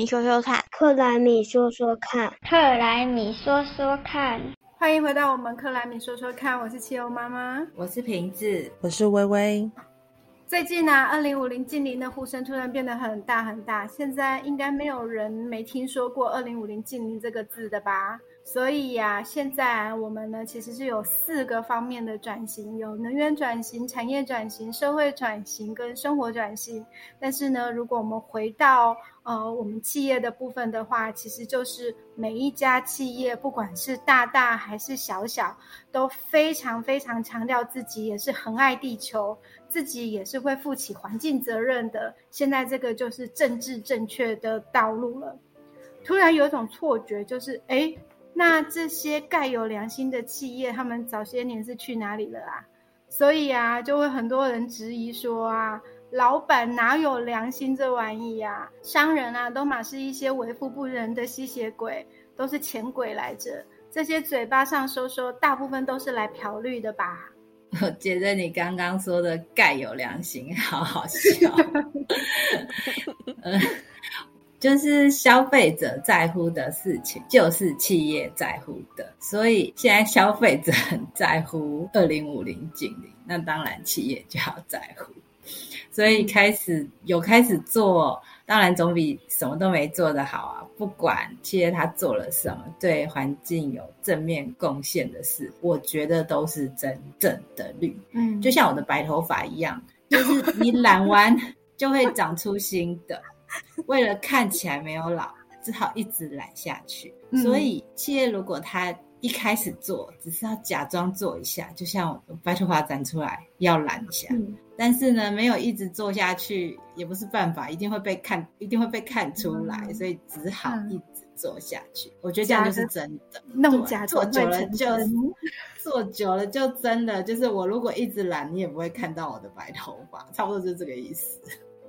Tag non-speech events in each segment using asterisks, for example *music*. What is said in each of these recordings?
米说说看，克莱米说说看，克莱米说说看。欢迎回到我们克莱米说说看，我是汽油妈妈，我是瓶子，我是微微。最近呢，二零五零近邻的呼声突然变得很大很大，现在应该没有人没听说过二零五零近邻这个字的吧？所以呀，现在我们呢其实是有四个方面的转型，有能源转型、产业转型、社会转型跟生活转型。但是呢，如果我们回到呃我们企业的部分的话，其实就是每一家企业，不管是大大还是小小，都非常非常强调自己也是很爱地球，自己也是会负起环境责任的。现在这个就是政治正确的道路了。突然有一种错觉，就是哎。那这些盖有良心的企业，他们早些年是去哪里了啊？所以啊，就会很多人质疑说啊，老板哪有良心这玩意呀？商人啊，都嘛是一些为富不仁的吸血鬼，都是钱鬼来着。这些嘴巴上说说，大部分都是来嫖绿的吧？我觉得你刚刚说的盖有良心，*laughs* 好好笑。就是消费者在乎的事情，就是企业在乎的。所以现在消费者很在乎二零五零净零，那当然企业就要在乎。所以开始有开始做，当然总比什么都没做的好啊。不管企业他做了什么，对环境有正面贡献的事，我觉得都是真正的绿。嗯，就像我的白头发一样，就是你染完 *laughs* 就会长出新的。为了看起来没有老，只好一直染下去。所以企业如果他一开始做，只是要假装做一下，就像白头发长出来要染一下，但是呢，没有一直做下去也不是办法，一定会被看，一定会被看出来，所以只好一直做下去。我觉得这样就是真的，弄假做久了就 *laughs* 做久了就真的就是我如果一直染，你也不会看到我的白头发，差不多就是这个意思。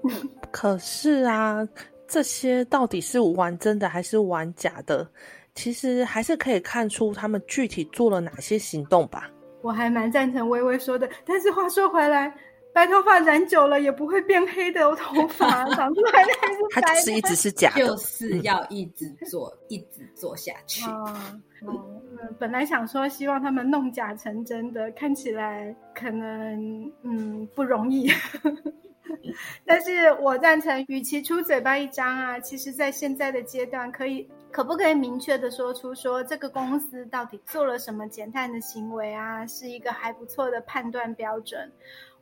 *laughs* 可是啊，这些到底是玩真的还是玩假的？其实还是可以看出他们具体做了哪些行动吧。我还蛮赞成微微说的，但是话说回来，白头发染久了也不会变黑的我头发，长出来的还是 *laughs* 白。它是一直是假的，就是要一直做，一直做下去。嗯，本来想说希望他们弄假成真的，看起来可能嗯不容易。*laughs* 但是我赞成，与其出嘴巴一张啊，其实在现在的阶段，可以可不可以明确的说出说这个公司到底做了什么减碳的行为啊，是一个还不错的判断标准。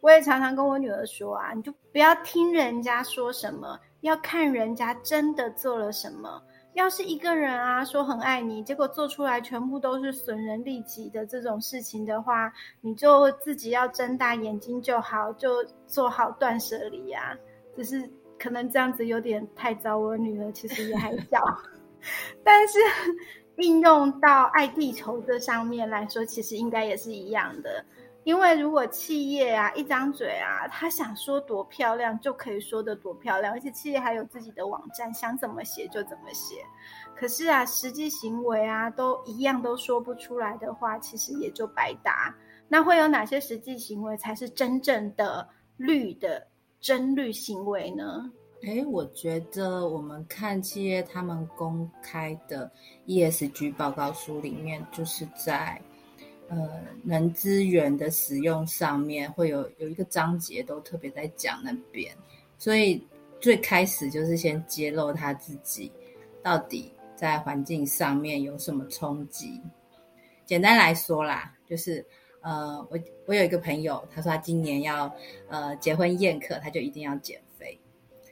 我也常常跟我女儿说啊，你就不要听人家说什么，要看人家真的做了什么。要是一个人啊说很爱你，结果做出来全部都是损人利己的这种事情的话，你就自己要睁大眼睛就好，就做好断舍离呀。只是可能这样子有点太早，我女儿其实也还小，*laughs* 但是 *laughs* 应用到爱地球这上面来说，其实应该也是一样的。因为如果企业啊一张嘴啊，他想说多漂亮就可以说的多漂亮，而且企业还有自己的网站，想怎么写就怎么写。可是啊，实际行为啊都一样都说不出来的话，其实也就白搭。那会有哪些实际行为才是真正的绿的真绿行为呢？哎，我觉得我们看企业他们公开的 ESG 报告书里面，就是在。呃，能资源的使用上面会有有一个章节都特别在讲那边，所以最开始就是先揭露他自己到底在环境上面有什么冲击。简单来说啦，就是呃，我我有一个朋友，他说他今年要呃结婚宴客，他就一定要减，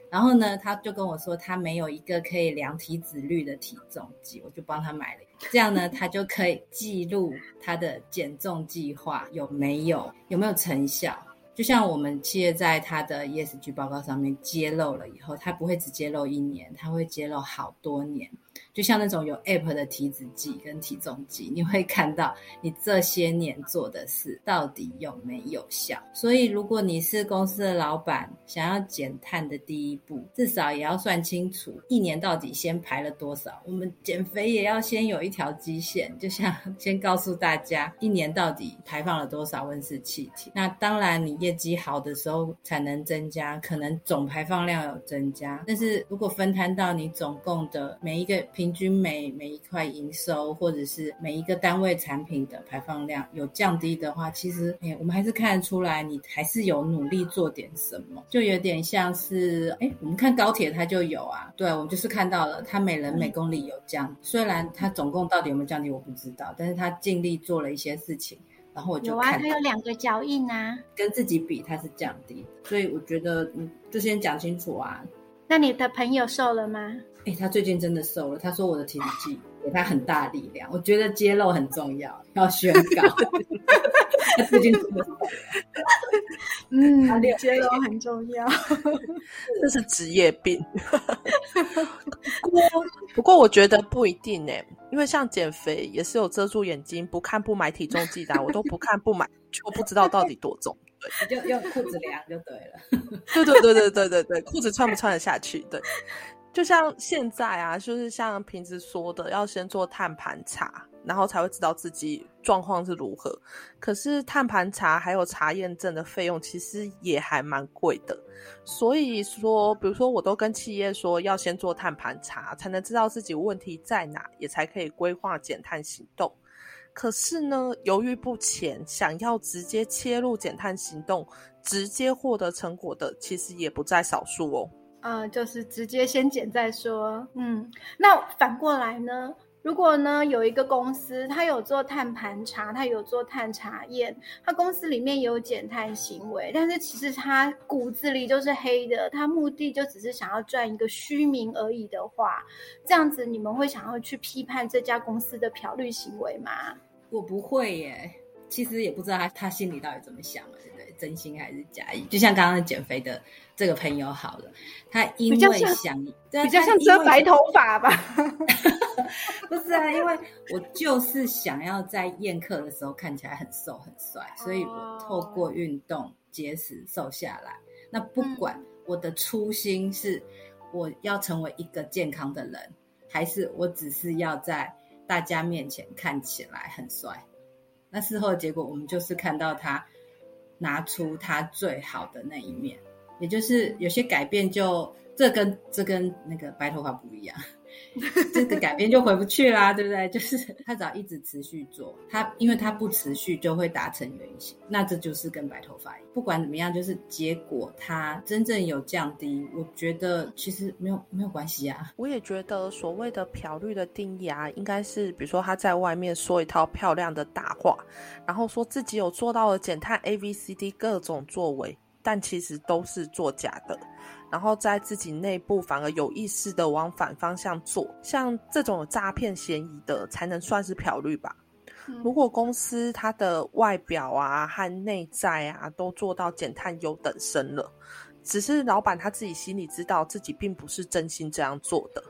然后呢，他就跟我说他没有一个可以量体脂率的体重计，我就帮他买了。这样呢，他就可以记录他的减重计划有没有有没有成效。就像我们企业在他的 ESG 报告上面揭露了以后，他不会只揭露一年，他会揭露好多年。就像那种有 App 的体脂计跟体重计，你会看到你这些年做的事到底有没有效。所以，如果你是公司的老板，想要减碳的第一步，至少也要算清楚一年到底先排了多少。我们减肥也要先有一条基线，就像先告诉大家一年到底排放了多少温室气体。那当然，你业绩好的时候才能增加，可能总排放量有增加。但是如果分摊到你总共的每一个平均每每一块营收，或者是每一个单位产品的排放量有降低的话，其实哎，我们还是看得出来，你还是有努力做点什么，就有点像是哎，我们看高铁它就有啊，对，我们就是看到了它每人每公里有降，虽然它总共到底有没有降低我不知道，但是它尽力做了一些事情，然后我就有啊，它有两个脚印啊，跟自己比它是降低，所以我觉得嗯，就先讲清楚啊。那你的朋友瘦了吗？哎，他最近真的瘦了。他说我的体脂计给他很大力量，我觉得揭露很重要，要宣告。*laughs* 他最近真的瘦。*laughs* 嗯，揭露很重要。*laughs* 这是职业病。不过，不过我觉得不一定呢，因为像减肥也是有遮住眼睛，不看不买体重计的，我都不看不买，就不知道到底多重。你就用裤子量就对了。对对对对对对对，裤子穿不穿得下去？对。就像现在啊，就是像平时说的，要先做碳盘查，然后才会知道自己状况是如何。可是碳盘查还有查验证的费用，其实也还蛮贵的。所以说，比如说，我都跟企业说，要先做碳盘查，才能知道自己问题在哪，也才可以规划减碳行动。可是呢，犹豫不前，想要直接切入减碳行动，直接获得成果的，其实也不在少数哦。呃，就是直接先减再说。嗯，那反过来呢？如果呢有一个公司，他有做碳盘查，他有做碳查验，他公司里面有减碳行为，但是其实他骨子里就是黑的，他目的就只是想要赚一个虚名而已的话，这样子你们会想要去批判这家公司的漂绿行为吗？我不会耶，其实也不知道他他心里到底怎么想啊，对不对？真心还是假意？就像刚刚减肥的。这个朋友好了，他因为想比较像遮白头发吧，*laughs* 不是啊，因为我就是想要在宴客的时候看起来很瘦很帅，所以我透过运动节食瘦下来。那不管我的初心是我要成为一个健康的人，还是我只是要在大家面前看起来很帅，那事后结果我们就是看到他拿出他最好的那一面。也就是有些改变，就这跟这跟那个白头发不一样，*laughs* 这个改变就回不去啦，对不对？就是 *laughs* 他只要一直持续做，他因为他不持续就会达成原型，那这就是跟白头发一样。不管怎么样，就是结果它真正有降低，我觉得其实没有没有关系啊。我也觉得所谓的漂绿的定义啊，应该是比如说他在外面说一套漂亮的大话，然后说自己有做到了减碳 A、B、C、D 各种作为。但其实都是作假的，然后在自己内部反而有意识的往反方向做，像这种诈骗嫌疑的才能算是漂绿吧。如果公司它的外表啊和内在啊都做到减碳优等生了，只是老板他自己心里知道自己并不是真心这样做的，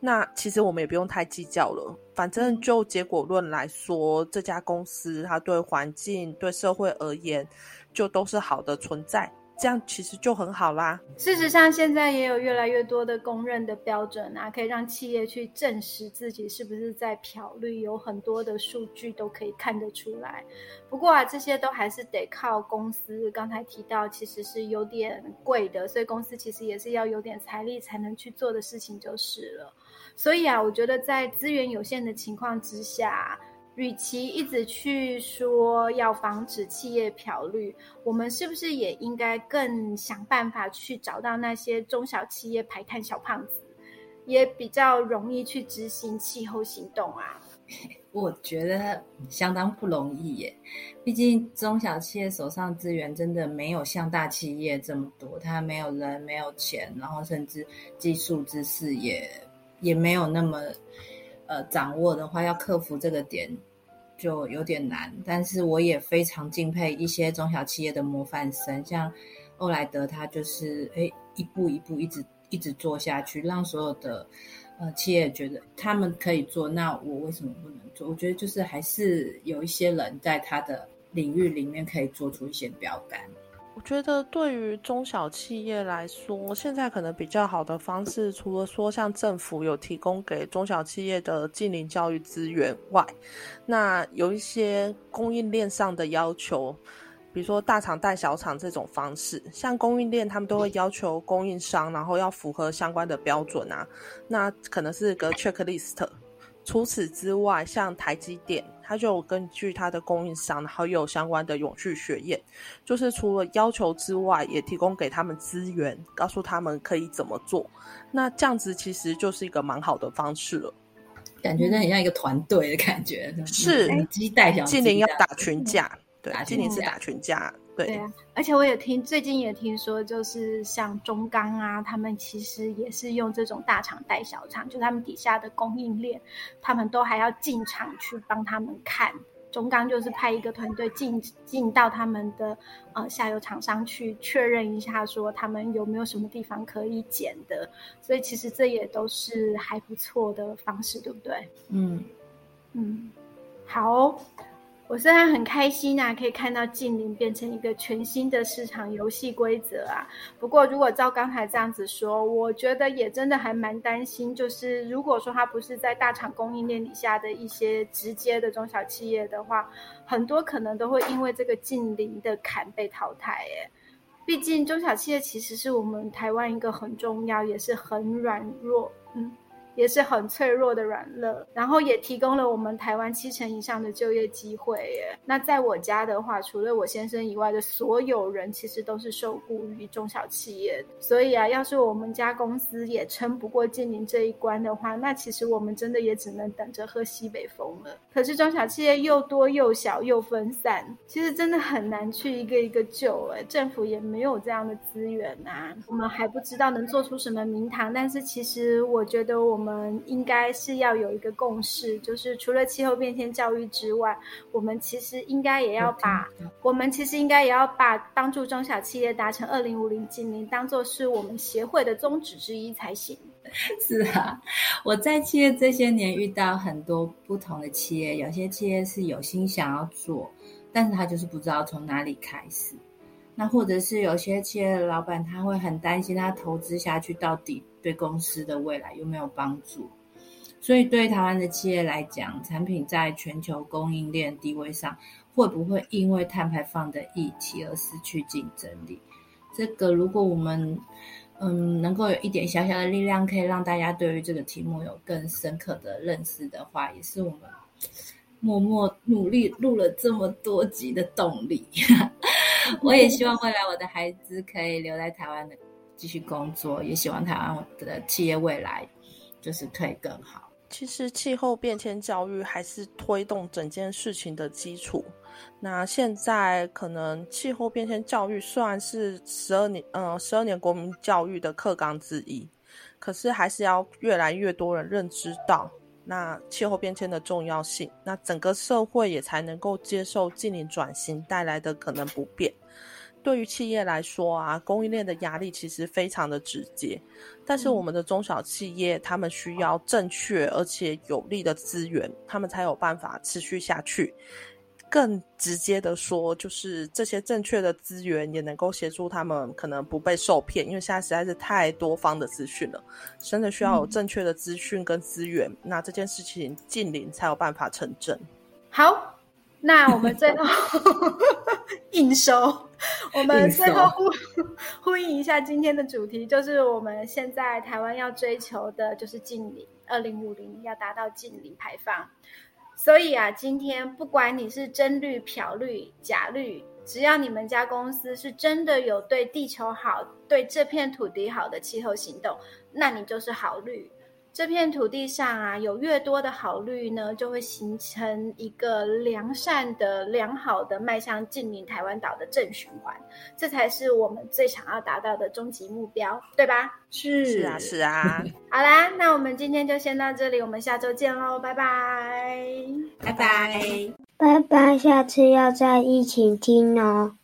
那其实我们也不用太计较了。反正就结果论来说，这家公司它对环境、对社会而言，就都是好的存在。这样其实就很好啦。事实上，现在也有越来越多的公认的标准啊，可以让企业去证实自己是不是在漂绿，有很多的数据都可以看得出来。不过啊，这些都还是得靠公司。刚才提到，其实是有点贵的，所以公司其实也是要有点财力才能去做的事情就是了。所以啊，我觉得在资源有限的情况之下。与其一直去说要防止企业漂绿，我们是不是也应该更想办法去找到那些中小企业排碳小胖子，也比较容易去执行气候行动啊？*laughs* 我觉得相当不容易耶，毕竟中小企业手上资源真的没有像大企业这么多，他没有人、没有钱，然后甚至技术知识也也没有那么。呃，掌握的话要克服这个点就有点难，但是我也非常敬佩一些中小企业的模范生，像欧莱德，他就是哎一步一步一直一直做下去，让所有的呃企业觉得他们可以做，那我为什么不能做？我觉得就是还是有一些人在他的领域里面可以做出一些标杆。我觉得对于中小企业来说，现在可能比较好的方式，除了说像政府有提供给中小企业的近邻教育资源外，那有一些供应链上的要求，比如说大厂带小厂这种方式，像供应链他们都会要求供应商，然后要符合相关的标准啊，那可能是个 checklist。除此之外，像台积电。他就根据他的供应商，然后有相关的永续学业，就是除了要求之外，也提供给他们资源，告诉他们可以怎么做。那这样子其实就是一个蛮好的方式了，感觉很像一个团队的感觉。是，鸡带小精灵要打群架，对，精灵是打群架。对啊，而且我也听最近也听说，就是像中钢啊，他们其实也是用这种大厂带小厂，就他们底下的供应链，他们都还要进厂去帮他们看。中钢就是派一个团队进进到他们的呃下游厂商去确认一下，说他们有没有什么地方可以减的。所以其实这也都是还不错的方式，对不对？嗯嗯，好。我虽然很开心啊，可以看到近邻变成一个全新的市场游戏规则啊。不过，如果照刚才这样子说，我觉得也真的还蛮担心。就是如果说它不是在大厂供应链底下的一些直接的中小企业的话，很多可能都会因为这个近邻的坎被淘汰。耶。毕竟中小企业其实是我们台湾一个很重要，也是很软弱，嗯。也是很脆弱的软肋，然后也提供了我们台湾七成以上的就业机会耶。那在我家的话，除了我先生以外的所有人，其实都是受雇于中小企业。所以啊，要是我们家公司也撑不过建宁这一关的话，那其实我们真的也只能等着喝西北风了。可是中小企业又多又小又分散，其实真的很难去一个一个救哎。政府也没有这样的资源呐，我们还不知道能做出什么名堂。但是其实我觉得我们。我们应该是要有一个共识，就是除了气候变迁教育之外，我们其实应该也要把我们其实应该也要把帮助中小企业达成二零五零净零当做是我们协会的宗旨之一才行。*laughs* 是啊，我在企业这些年遇到很多不同的企业，有些企业是有心想要做，但是他就是不知道从哪里开始。那或者是有些企业的老板，他会很担心他投资下去到底对公司的未来有没有帮助。所以对台湾的企业来讲，产品在全球供应链地位上会不会因为碳排放的议题而失去竞争力？这个如果我们嗯能够有一点小小的力量，可以让大家对于这个题目有更深刻的认识的话，也是我们默默努力录了这么多集的动力。*laughs* 我也希望未来我的孩子可以留在台湾的继续工作，也希望台湾的企业未来就是可以更好。其实气候变迁教育还是推动整件事情的基础。那现在可能气候变迁教育虽然是十二年，嗯，十二年国民教育的课纲之一，可是还是要越来越多人认知到。那气候变迁的重要性，那整个社会也才能够接受近零转型带来的可能不便。对于企业来说啊，供应链的压力其实非常的直接，但是我们的中小企业，他们需要正确而且有力的资源，他们才有办法持续下去。更直接的说，就是这些正确的资源也能够协助他们可能不被受骗，因为现在实在是太多方的资讯了，真的需要有正确的资讯跟资源，那这件事情近邻才有办法成真。好，那我们最后 *laughs* 应收，我们最后呼呼应一下今天的主题，就是我们现在台湾要追求的就是近邻，二零五零要达到近零排放。所以啊，今天不管你是真绿、漂绿、假绿，只要你们家公司是真的有对地球好、对这片土地好的气候行动，那你就是好绿。这片土地上啊，有越多的好绿呢，就会形成一个良善的、良好的迈向近邻台湾岛的正循环，这才是我们最想要达到的终极目标，对吧？是是啊，是啊。*laughs* 好啦，那我们今天就先到这里，我们下周见喽，拜拜，拜拜，拜拜，下次要再一起听哦。